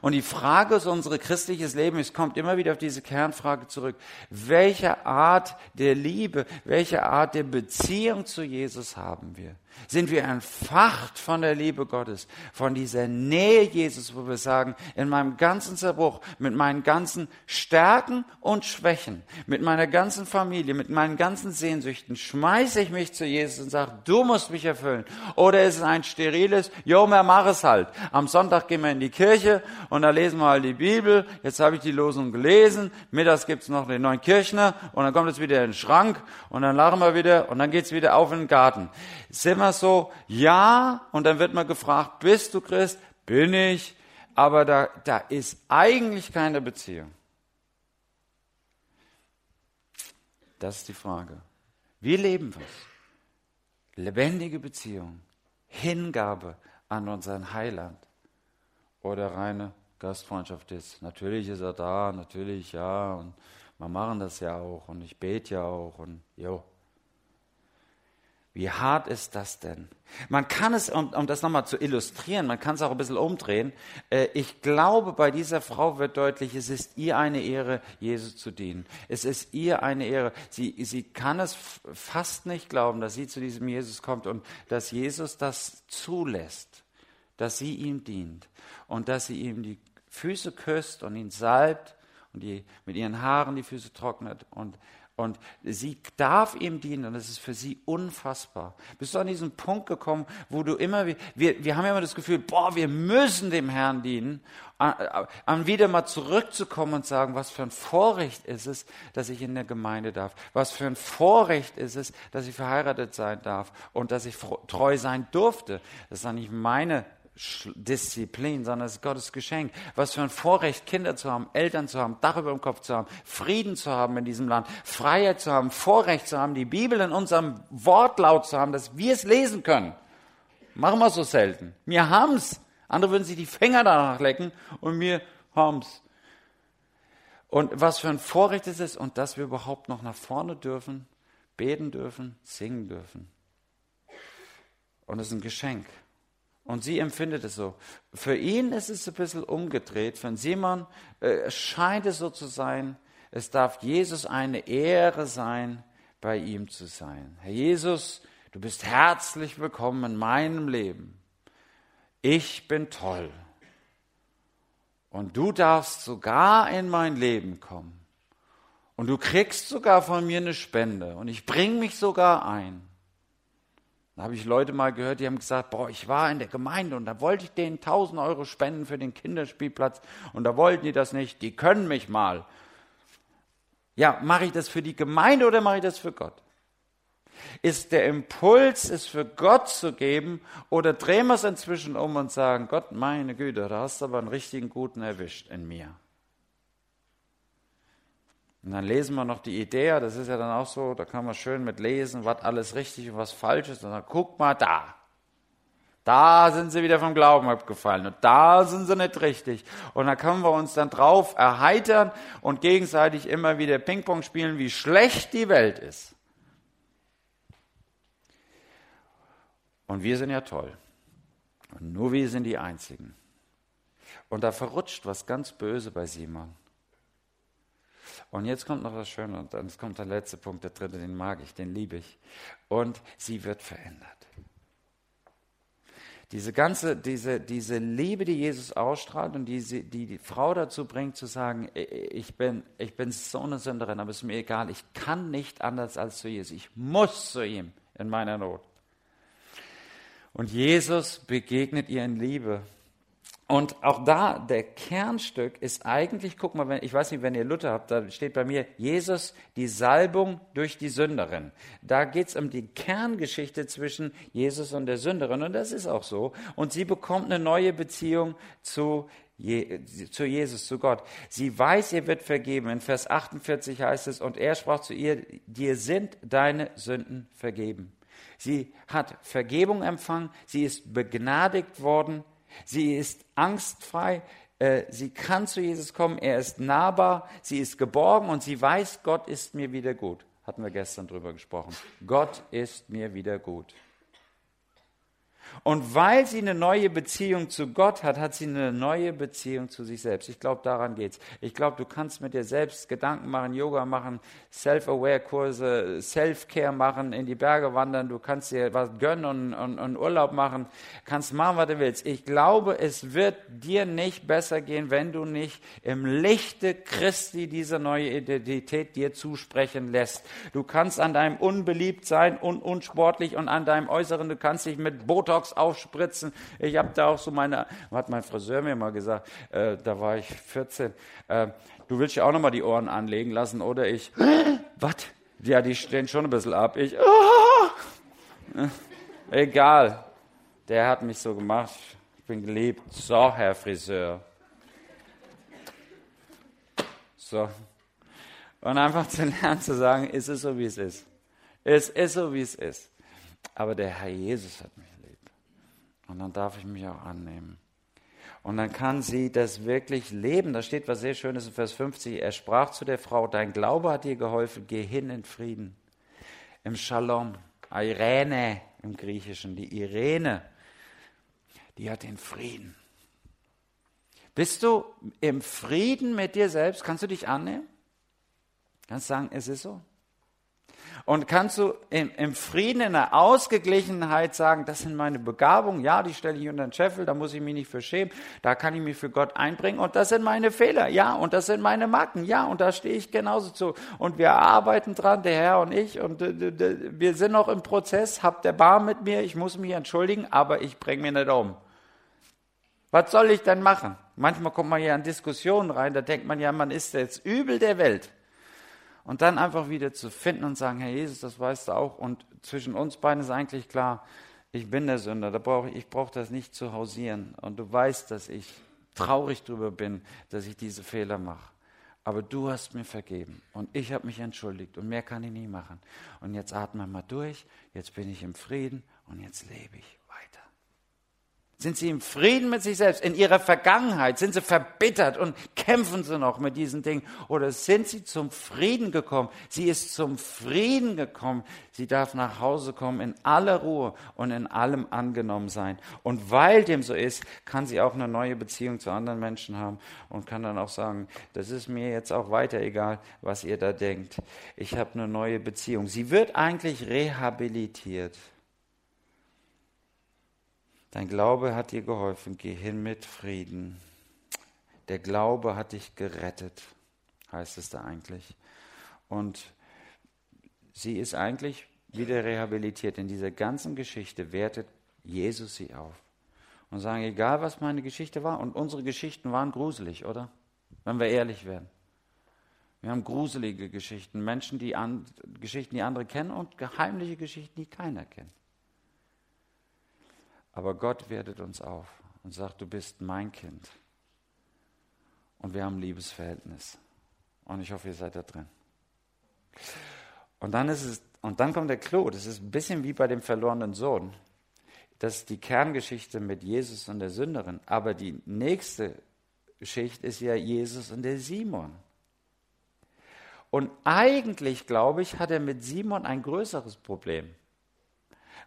Und die Frage ist unser christliches Leben, es kommt immer wieder auf diese Kernfrage zurück. Welche Art der Liebe, welche Art der Beziehung zu Jesus haben wir? Sind wir entfacht von der Liebe Gottes, von dieser Nähe Jesus, wo wir sagen, in meinem ganzen Zerbruch, mit meinen ganzen Stärken und Schwächen, mit meiner ganzen Familie, mit meinen ganzen Sehnsüchten, schmeiße ich mich zu Jesus und sage, du musst mich erfüllen. Oder ist es ein steriles, jo, mehr mach es halt. Am Sonntag gehen wir in die Kirche und da lesen wir halt die Bibel. Jetzt habe ich die Losung gelesen. Mittags gibt's noch den neuen Kirchner und dann kommt es wieder in den Schrank und dann lachen wir wieder und dann geht's wieder auf in den Garten. Sind wir so, ja, und dann wird man gefragt, bist du Christ? Bin ich. Aber da, da ist eigentlich keine Beziehung. Das ist die Frage. Wie leben wir? Lebendige Beziehung, Hingabe an unseren Heiland oder reine Gastfreundschaft ist. Natürlich ist er da, natürlich ja, und wir machen das ja auch und ich bete ja auch und jo, Wie hart ist das denn? Man kann es, um, um das nochmal zu illustrieren, man kann es auch ein bisschen umdrehen. Äh, ich glaube, bei dieser Frau wird deutlich, es ist ihr eine Ehre, Jesus zu dienen. Es ist ihr eine Ehre. Sie, sie kann es fast nicht glauben, dass sie zu diesem Jesus kommt und dass Jesus das zulässt, dass sie ihm dient und dass sie ihm die Füße küsst und ihn salbt und die, mit ihren Haaren die Füße trocknet und und sie darf ihm dienen und es ist für sie unfassbar. Bist du an diesen Punkt gekommen, wo du immer, wir, wir haben immer das Gefühl, boah, wir müssen dem Herrn dienen, an wieder mal zurückzukommen und sagen, was für ein Vorrecht ist es, dass ich in der Gemeinde darf. Was für ein Vorrecht ist es, dass ich verheiratet sein darf und dass ich treu sein durfte. Das ist doch nicht meine Disziplin, sondern es ist Gottes Geschenk. Was für ein Vorrecht, Kinder zu haben, Eltern zu haben, Dach über dem Kopf zu haben, Frieden zu haben in diesem Land, Freiheit zu haben, Vorrecht zu haben, die Bibel in unserem Wortlaut zu haben, dass wir es lesen können. Machen wir so selten. Wir haben's. Andere würden sich die Finger danach lecken und wir haben's. Und was für ein Vorrecht ist es und dass wir überhaupt noch nach vorne dürfen, beten dürfen, singen dürfen. Und es ist ein Geschenk. Und sie empfindet es so. Für ihn ist es ein bisschen umgedreht. Für Simon äh, scheint es so zu sein, es darf Jesus eine Ehre sein, bei ihm zu sein. Herr Jesus, du bist herzlich willkommen in meinem Leben. Ich bin toll. Und du darfst sogar in mein Leben kommen. Und du kriegst sogar von mir eine Spende. Und ich bring mich sogar ein. Da habe ich Leute mal gehört, die haben gesagt, boah, ich war in der Gemeinde und da wollte ich denen 1000 Euro spenden für den Kinderspielplatz und da wollten die das nicht, die können mich mal. Ja, mache ich das für die Gemeinde oder mache ich das für Gott? Ist der Impuls, es für Gott zu geben oder drehen wir es inzwischen um und sagen, Gott, meine Güte, da hast du aber einen richtigen Guten erwischt in mir. Und dann lesen wir noch die Idee, das ist ja dann auch so, da kann man schön mit lesen, was alles richtig und was falsch ist. Und dann guck mal da. Da sind sie wieder vom Glauben abgefallen und da sind sie nicht richtig. Und da können wir uns dann drauf erheitern und gegenseitig immer wieder Ping-Pong spielen, wie schlecht die Welt ist. Und wir sind ja toll. Und nur wir sind die Einzigen. Und da verrutscht was ganz böse bei Simon. Und jetzt kommt noch das Schöne und dann kommt der letzte Punkt, der dritte, den mag ich, den liebe ich. Und sie wird verändert. Diese ganze, diese, diese Liebe, die Jesus ausstrahlt und die, die die Frau dazu bringt, zu sagen, ich bin, ich bin so eine Sünderin, aber es ist mir egal, ich kann nicht anders als zu Jesus. Ich muss zu ihm in meiner Not. Und Jesus begegnet ihr in Liebe. Und auch da, der Kernstück ist eigentlich, guck mal, wenn, ich weiß nicht, wenn ihr Luther habt, da steht bei mir, Jesus, die Salbung durch die Sünderin. Da geht es um die Kerngeschichte zwischen Jesus und der Sünderin und das ist auch so. Und sie bekommt eine neue Beziehung zu Je, zu Jesus, zu Gott. Sie weiß, ihr wird vergeben. In Vers 48 heißt es, und er sprach zu ihr, dir sind deine Sünden vergeben. Sie hat Vergebung empfangen, sie ist begnadigt worden, Sie ist angstfrei, äh, sie kann zu Jesus kommen, er ist nahbar, sie ist geborgen und sie weiß, Gott ist mir wieder gut. Hatten wir gestern drüber gesprochen. Gott ist mir wieder gut. Und weil sie eine neue Beziehung zu Gott hat, hat sie eine neue Beziehung zu sich selbst. Ich glaube, daran geht's. Ich glaube, du kannst mit dir selbst Gedanken machen, Yoga machen, Self-Aware-Kurse, Self-Care machen, in die Berge wandern, du kannst dir was gönnen und, und, und Urlaub machen, kannst machen, was du willst. Ich glaube, es wird dir nicht besser gehen, wenn du nicht im Lichte Christi diese neue Identität dir zusprechen lässt. Du kannst an deinem Unbeliebtsein und unsportlich und an deinem Äußeren, du kannst dich mit Botox Botox aufspritzen. Ich habe da auch so meine, hat mein Friseur mir mal gesagt, äh, da war ich 14, äh, du willst ja auch nochmal die Ohren anlegen lassen, oder ich, was? Ja, die stehen schon ein bisschen ab. Ich, oh, egal. Der hat mich so gemacht. Ich bin geliebt. So, Herr Friseur. So. Und einfach zu lernen zu sagen, ist es so, wie es ist. Es ist so, wie es ist. Aber der Herr Jesus hat mich und dann darf ich mich auch annehmen. Und dann kann sie das wirklich leben. Da steht was sehr Schönes in Vers 50. Er sprach zu der Frau, dein Glaube hat dir geholfen, geh hin in Frieden, im Shalom. Irene im Griechischen, die Irene, die hat den Frieden. Bist du im Frieden mit dir selbst? Kannst du dich annehmen? Kannst du sagen, es ist so? Und kannst du im, im, Frieden, in der Ausgeglichenheit sagen, das sind meine Begabungen, ja, die stelle ich unter den Scheffel, da muss ich mich nicht für schämen, da kann ich mich für Gott einbringen und das sind meine Fehler, ja, und das sind meine Macken, ja, und da stehe ich genauso zu. Und wir arbeiten dran, der Herr und ich, und äh, wir sind noch im Prozess, habt der Bar mit mir, ich muss mich entschuldigen, aber ich bringe mich nicht um. Was soll ich denn machen? Manchmal kommt man ja in Diskussionen rein, da denkt man ja, man ist jetzt übel der Welt. Und dann einfach wieder zu finden und sagen, Herr Jesus, das weißt du auch. Und zwischen uns beiden ist eigentlich klar, ich bin der Sünder, da brauche ich, ich brauche das nicht zu hausieren. Und du weißt, dass ich traurig darüber bin, dass ich diese Fehler mache. Aber du hast mir vergeben und ich habe mich entschuldigt und mehr kann ich nie machen. Und jetzt atme mal durch, jetzt bin ich im Frieden und jetzt lebe ich. Sind sie im Frieden mit sich selbst? In ihrer Vergangenheit sind sie verbittert und kämpfen sie noch mit diesen Dingen? Oder sind sie zum Frieden gekommen? Sie ist zum Frieden gekommen. Sie darf nach Hause kommen in aller Ruhe und in allem angenommen sein. Und weil dem so ist, kann sie auch eine neue Beziehung zu anderen Menschen haben und kann dann auch sagen, das ist mir jetzt auch weiter egal, was ihr da denkt. Ich habe eine neue Beziehung. Sie wird eigentlich rehabilitiert. Dein Glaube hat dir geholfen, geh hin mit Frieden. Der Glaube hat dich gerettet, heißt es da eigentlich. Und sie ist eigentlich wieder rehabilitiert. In dieser ganzen Geschichte wertet Jesus sie auf. Und sagen, egal was meine Geschichte war, und unsere Geschichten waren gruselig, oder? Wenn wir ehrlich werden. Wir haben gruselige Geschichten, Menschen, die an, Geschichten, die andere kennen und geheimliche Geschichten, die keiner kennt. Aber Gott wertet uns auf und sagt, du bist mein Kind. Und wir haben ein Liebesverhältnis. Und ich hoffe, ihr seid da drin. Und dann ist es, und dann kommt der Clou. Das ist ein bisschen wie bei dem verlorenen Sohn. Das ist die Kerngeschichte mit Jesus und der Sünderin. Aber die nächste Geschichte ist ja Jesus und der Simon. Und eigentlich, glaube ich, hat er mit Simon ein größeres Problem.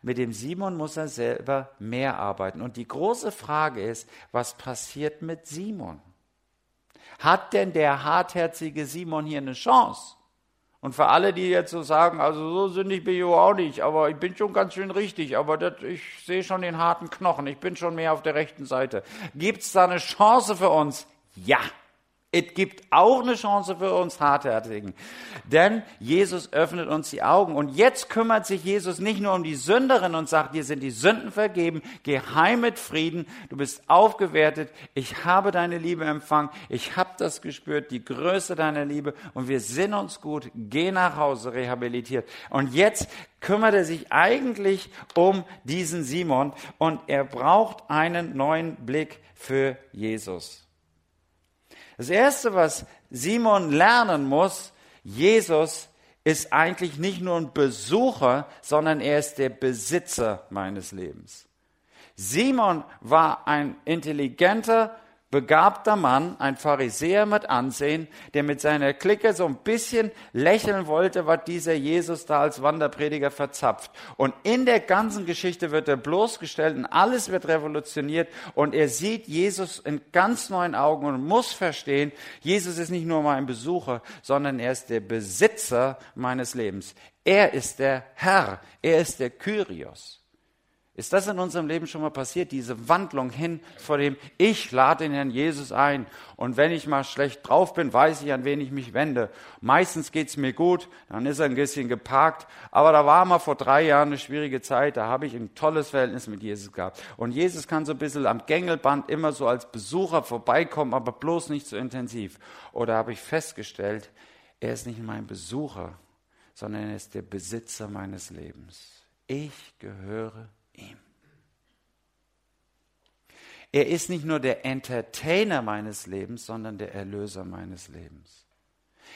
Mit dem Simon muss er selber mehr arbeiten. Und die große Frage ist, was passiert mit Simon? Hat denn der hartherzige Simon hier eine Chance? Und für alle, die jetzt so sagen, also so sündig bin ich auch nicht, aber ich bin schon ganz schön richtig, aber das, ich sehe schon den harten Knochen, ich bin schon mehr auf der rechten Seite. Gibt es da eine Chance für uns? Ja. Es gibt auch eine Chance für uns Hartherzigen. Denn Jesus öffnet uns die Augen. Und jetzt kümmert sich Jesus nicht nur um die Sünderin und sagt, dir sind die Sünden vergeben, geh heim mit Frieden, du bist aufgewertet, ich habe deine Liebe empfangen, ich habe das gespürt, die Größe deiner Liebe und wir sind uns gut, geh nach Hause rehabilitiert. Und jetzt kümmert er sich eigentlich um diesen Simon und er braucht einen neuen Blick für Jesus. Das Erste, was Simon lernen muss, Jesus ist eigentlich nicht nur ein Besucher, sondern er ist der Besitzer meines Lebens. Simon war ein intelligenter, begabter Mann, ein Pharisäer mit Ansehen, der mit seiner Clique so ein bisschen lächeln wollte, was dieser Jesus da als Wanderprediger verzapft. Und in der ganzen Geschichte wird er bloßgestellt und alles wird revolutioniert und er sieht Jesus in ganz neuen Augen und muss verstehen, Jesus ist nicht nur mein Besucher, sondern er ist der Besitzer meines Lebens. Er ist der Herr, er ist der Kyrios. Ist das in unserem Leben schon mal passiert, diese Wandlung hin vor dem Ich lade den Herrn Jesus ein und wenn ich mal schlecht drauf bin, weiß ich, an wen ich mich wende. Meistens geht's mir gut, dann ist er ein bisschen geparkt, aber da war mal vor drei Jahren eine schwierige Zeit, da habe ich ein tolles Verhältnis mit Jesus gehabt. Und Jesus kann so ein bisschen am Gängelband immer so als Besucher vorbeikommen, aber bloß nicht so intensiv. Oder habe ich festgestellt, er ist nicht mein Besucher, sondern er ist der Besitzer meines Lebens. Ich gehöre ihm. Er ist nicht nur der Entertainer meines Lebens, sondern der Erlöser meines Lebens.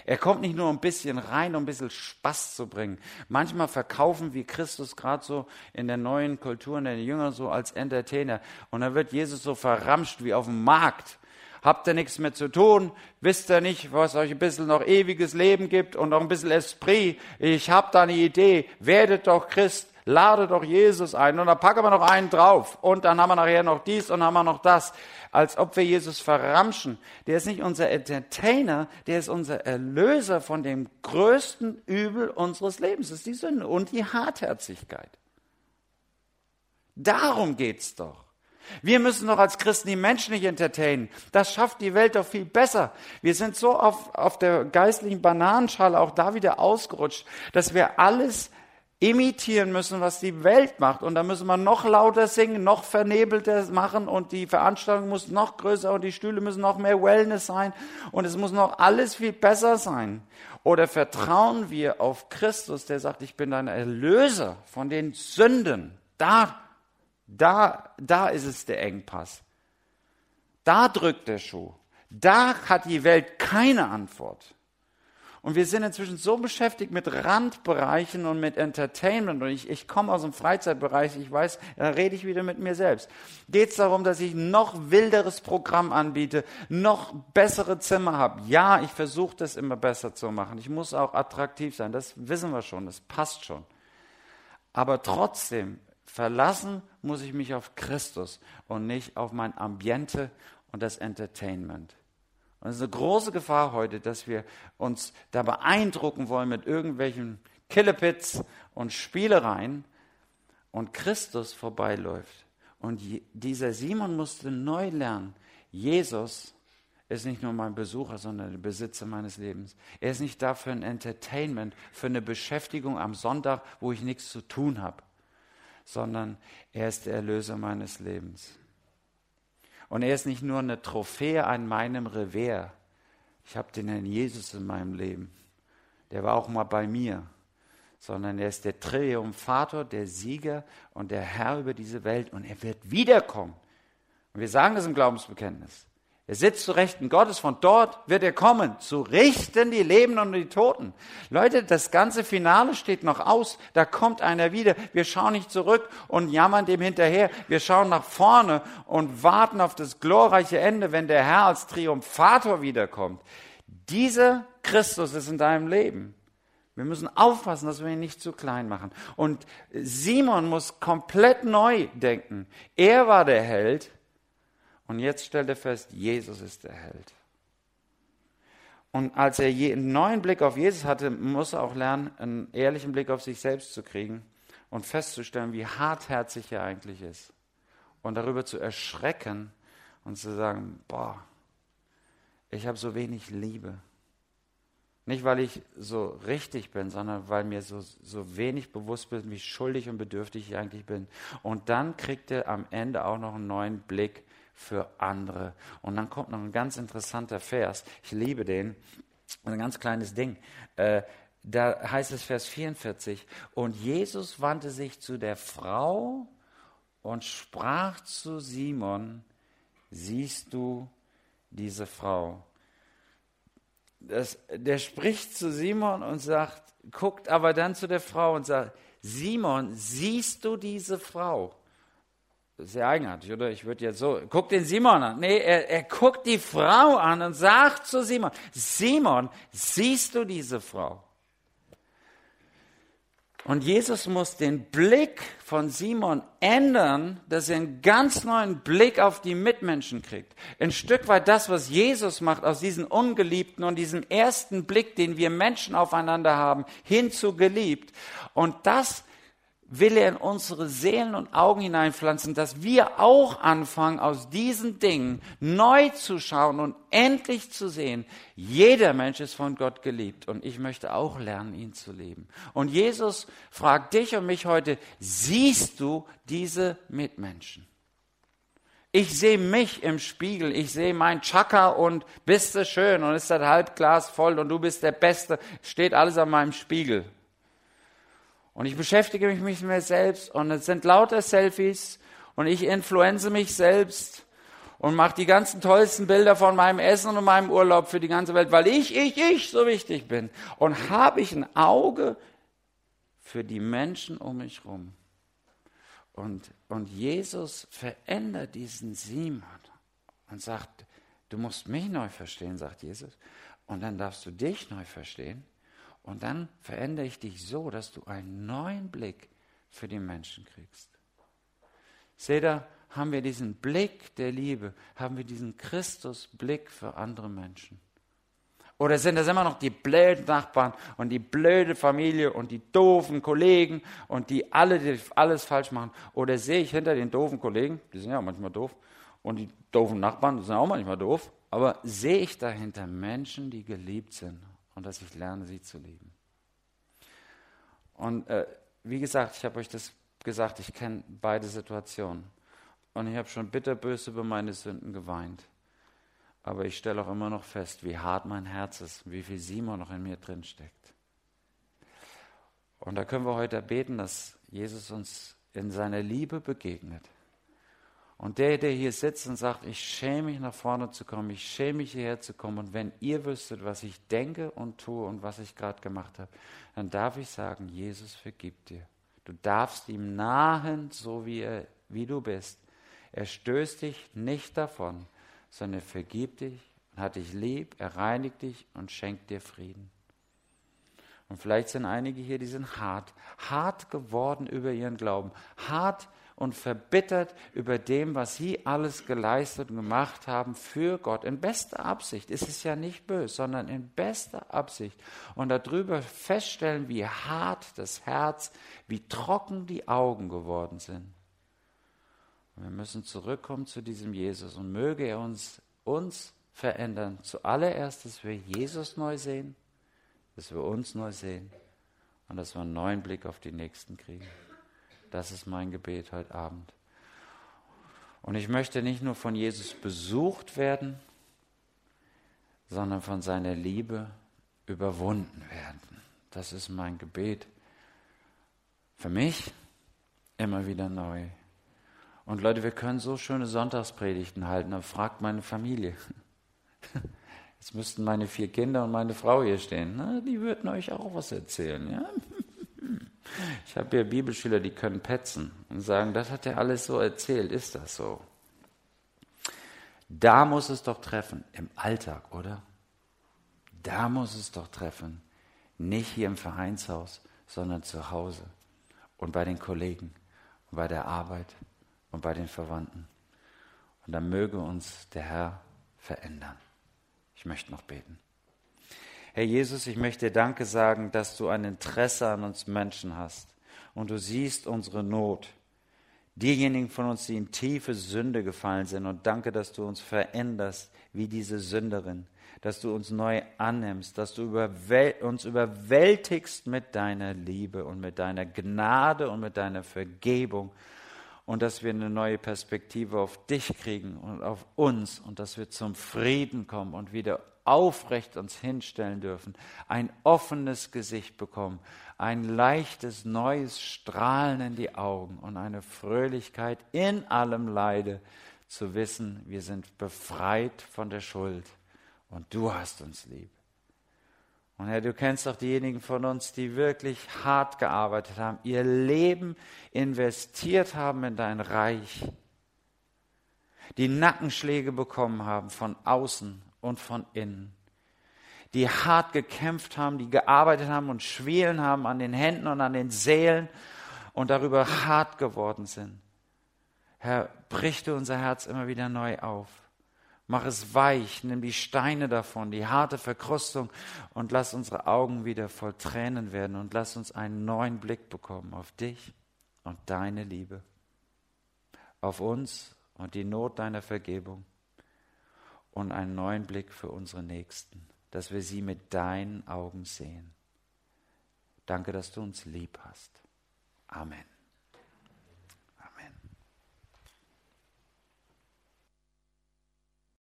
Er kommt nicht nur ein bisschen rein, um ein bisschen Spaß zu bringen. Manchmal verkaufen wir Christus gerade so in der neuen Kultur, in der Jünger so als Entertainer. Und dann wird Jesus so verramscht wie auf dem Markt. Habt ihr nichts mehr zu tun? Wisst ihr nicht, was euch ein bisschen noch ewiges Leben gibt und noch ein bisschen Esprit? Ich hab da eine Idee. Werdet doch Christ Lade doch Jesus ein und dann packen wir noch einen drauf und dann haben wir nachher noch dies und haben wir noch das. Als ob wir Jesus verramschen. Der ist nicht unser Entertainer, der ist unser Erlöser von dem größten Übel unseres Lebens. Das ist die Sünde und die Hartherzigkeit. Darum geht's doch. Wir müssen doch als Christen die Menschen nicht entertainen. Das schafft die Welt doch viel besser. Wir sind so auf, auf der geistlichen Bananenschale auch da wieder ausgerutscht, dass wir alles imitieren müssen, was die Welt macht. Und da müssen wir noch lauter singen, noch vernebelter machen und die Veranstaltung muss noch größer und die Stühle müssen noch mehr Wellness sein und es muss noch alles viel besser sein. Oder vertrauen wir auf Christus, der sagt, ich bin dein Erlöser von den Sünden. Da da, da ist es der Engpass. Da drückt der Schuh. Da hat die Welt keine Antwort. Und wir sind inzwischen so beschäftigt mit Randbereichen und mit Entertainment. Und ich, ich komme aus dem Freizeitbereich, ich weiß, da rede ich wieder mit mir selbst. Geht es darum, dass ich noch wilderes Programm anbiete, noch bessere Zimmer habe? Ja, ich versuche das immer besser zu machen. Ich muss auch attraktiv sein, das wissen wir schon, das passt schon. Aber trotzdem Verlassen muss ich mich auf Christus und nicht auf mein Ambiente und das Entertainment. Und es ist eine große Gefahr heute, dass wir uns da beeindrucken wollen mit irgendwelchen Killepits und Spielereien und Christus vorbeiläuft. Und dieser Simon musste neu lernen, Jesus ist nicht nur mein Besucher, sondern der Besitzer meines Lebens. Er ist nicht da für ein Entertainment, für eine Beschäftigung am Sonntag, wo ich nichts zu tun habe sondern er ist der Erlöser meines Lebens. Und er ist nicht nur eine Trophäe an meinem Revers. Ich habe den Herrn Jesus in meinem Leben. Der war auch mal bei mir. Sondern er ist der Triumphator, der Sieger und der Herr über diese Welt. Und er wird wiederkommen. Und wir sagen das im Glaubensbekenntnis. Er sitzt zu Rechten Gottes, von dort wird er kommen, zu richten die Lebenden und die Toten. Leute, das ganze Finale steht noch aus, da kommt einer wieder. Wir schauen nicht zurück und jammern dem hinterher. Wir schauen nach vorne und warten auf das glorreiche Ende, wenn der Herr als Triumphator wiederkommt. Dieser Christus ist in deinem Leben. Wir müssen aufpassen, dass wir ihn nicht zu klein machen. Und Simon muss komplett neu denken. Er war der Held, und jetzt stellt er fest, Jesus ist der Held. Und als er einen neuen Blick auf Jesus hatte, muss er auch lernen, einen ehrlichen Blick auf sich selbst zu kriegen und festzustellen, wie hartherzig er eigentlich ist. Und darüber zu erschrecken und zu sagen, boah, ich habe so wenig Liebe. Nicht, weil ich so richtig bin, sondern weil mir so, so wenig bewusst bin, wie schuldig und bedürftig ich eigentlich bin. Und dann kriegt er am Ende auch noch einen neuen Blick für andere. Und dann kommt noch ein ganz interessanter Vers. Ich liebe den. Ein ganz kleines Ding. Äh, da heißt es Vers 44. Und Jesus wandte sich zu der Frau und sprach zu Simon, siehst du diese Frau? Das, der spricht zu Simon und sagt, guckt aber dann zu der Frau und sagt, Simon, siehst du diese Frau? Sehr eigenartig, oder? Ich würde jetzt so, guck den Simon an. Nee, er, er guckt die Frau an und sagt zu Simon, Simon, siehst du diese Frau? Und Jesus muss den Blick von Simon ändern, dass er einen ganz neuen Blick auf die Mitmenschen kriegt. Ein Stück weit das, was Jesus macht, aus diesem Ungeliebten und diesem ersten Blick, den wir Menschen aufeinander haben, hin zu geliebt. Und das will er in unsere Seelen und Augen hineinpflanzen, dass wir auch anfangen, aus diesen Dingen neu zu schauen und endlich zu sehen, jeder Mensch ist von Gott geliebt und ich möchte auch lernen, ihn zu lieben. Und Jesus fragt dich und mich heute, siehst du diese Mitmenschen? Ich sehe mich im Spiegel, ich sehe mein Chaka und bist du schön und ist das Halbglas voll und du bist der Beste, steht alles an meinem Spiegel. Und ich beschäftige mich mit mir selbst und es sind lauter Selfies und ich influenze mich selbst und mache die ganzen tollsten Bilder von meinem Essen und meinem Urlaub für die ganze Welt, weil ich, ich, ich so wichtig bin. Und habe ich ein Auge für die Menschen um mich herum. Und, und Jesus verändert diesen Simon und sagt, du musst mich neu verstehen, sagt Jesus. Und dann darfst du dich neu verstehen. Und dann verändere ich dich so, dass du einen neuen Blick für die Menschen kriegst. Seht ihr, haben wir diesen Blick der Liebe, haben wir diesen Christusblick für andere Menschen. Oder sind das immer noch die blöden Nachbarn und die blöde Familie und die doofen Kollegen und die alle die alles falsch machen? Oder sehe ich hinter den doofen Kollegen, die sind ja manchmal doof, und die doofen Nachbarn, die sind auch manchmal doof, aber sehe ich dahinter Menschen, die geliebt sind und dass ich lerne, sie zu lieben? Und äh, wie gesagt, ich habe euch das gesagt, ich kenne beide Situationen. Und ich habe schon bitterböse über meine Sünden geweint. Aber ich stelle auch immer noch fest, wie hart mein Herz ist, wie viel Simon noch in mir drin steckt. Und da können wir heute beten, dass Jesus uns in seiner Liebe begegnet. Und der, der hier sitzt und sagt, ich schäme mich nach vorne zu kommen, ich schäme mich hierher zu kommen, und wenn ihr wüsstet, was ich denke und tue und was ich gerade gemacht habe, dann darf ich sagen, Jesus vergibt dir. Du darfst ihm nahen, so wie, er, wie du bist. Er stößt dich nicht davon sondern er vergibt dich hat dich lieb, er reinigt dich und schenkt dir Frieden. Und vielleicht sind einige hier, die sind hart, hart geworden über ihren Glauben, hart und verbittert über dem, was sie alles geleistet und gemacht haben für Gott. In bester Absicht ist es ja nicht böse, sondern in bester Absicht. Und darüber feststellen, wie hart das Herz, wie trocken die Augen geworden sind. Wir müssen zurückkommen zu diesem Jesus und möge er uns, uns verändern. Zuallererst, dass wir Jesus neu sehen, dass wir uns neu sehen und dass wir einen neuen Blick auf die Nächsten kriegen. Das ist mein Gebet heute Abend. Und ich möchte nicht nur von Jesus besucht werden, sondern von seiner Liebe überwunden werden. Das ist mein Gebet. Für mich immer wieder neu. Und Leute, wir können so schöne Sonntagspredigten halten, aber fragt meine Familie. Jetzt müssten meine vier Kinder und meine Frau hier stehen. Na, die würden euch auch was erzählen. Ja? Ich habe hier Bibelschüler, die können petzen und sagen, das hat er alles so erzählt. Ist das so? Da muss es doch treffen, im Alltag, oder? Da muss es doch treffen. Nicht hier im Vereinshaus, sondern zu Hause und bei den Kollegen und bei der Arbeit und bei den Verwandten. Und dann möge uns der Herr verändern. Ich möchte noch beten. Herr Jesus, ich möchte dir Danke sagen, dass du ein Interesse an uns Menschen hast. Und du siehst unsere Not. Diejenigen von uns, die in tiefe Sünde gefallen sind. Und danke, dass du uns veränderst wie diese Sünderin, dass du uns neu annimmst, dass du überwäl uns überwältigst mit deiner Liebe und mit deiner Gnade und mit deiner Vergebung. Und dass wir eine neue Perspektive auf dich kriegen und auf uns. Und dass wir zum Frieden kommen und wieder aufrecht uns hinstellen dürfen, ein offenes Gesicht bekommen, ein leichtes, neues Strahlen in die Augen und eine Fröhlichkeit in allem Leide, zu wissen, wir sind befreit von der Schuld und du hast uns lieb. Und Herr, du kennst auch diejenigen von uns, die wirklich hart gearbeitet haben, ihr Leben investiert haben in dein Reich, die Nackenschläge bekommen haben von außen und von innen, die hart gekämpft haben, die gearbeitet haben und Schwielen haben an den Händen und an den Seelen und darüber hart geworden sind. Herr, brich du unser Herz immer wieder neu auf. Mach es weich, nimm die Steine davon, die harte Verkrustung und lass unsere Augen wieder voll Tränen werden und lass uns einen neuen Blick bekommen auf dich und deine Liebe, auf uns und die Not deiner Vergebung und einen neuen Blick für unsere Nächsten, dass wir sie mit deinen Augen sehen. Danke, dass du uns lieb hast. Amen.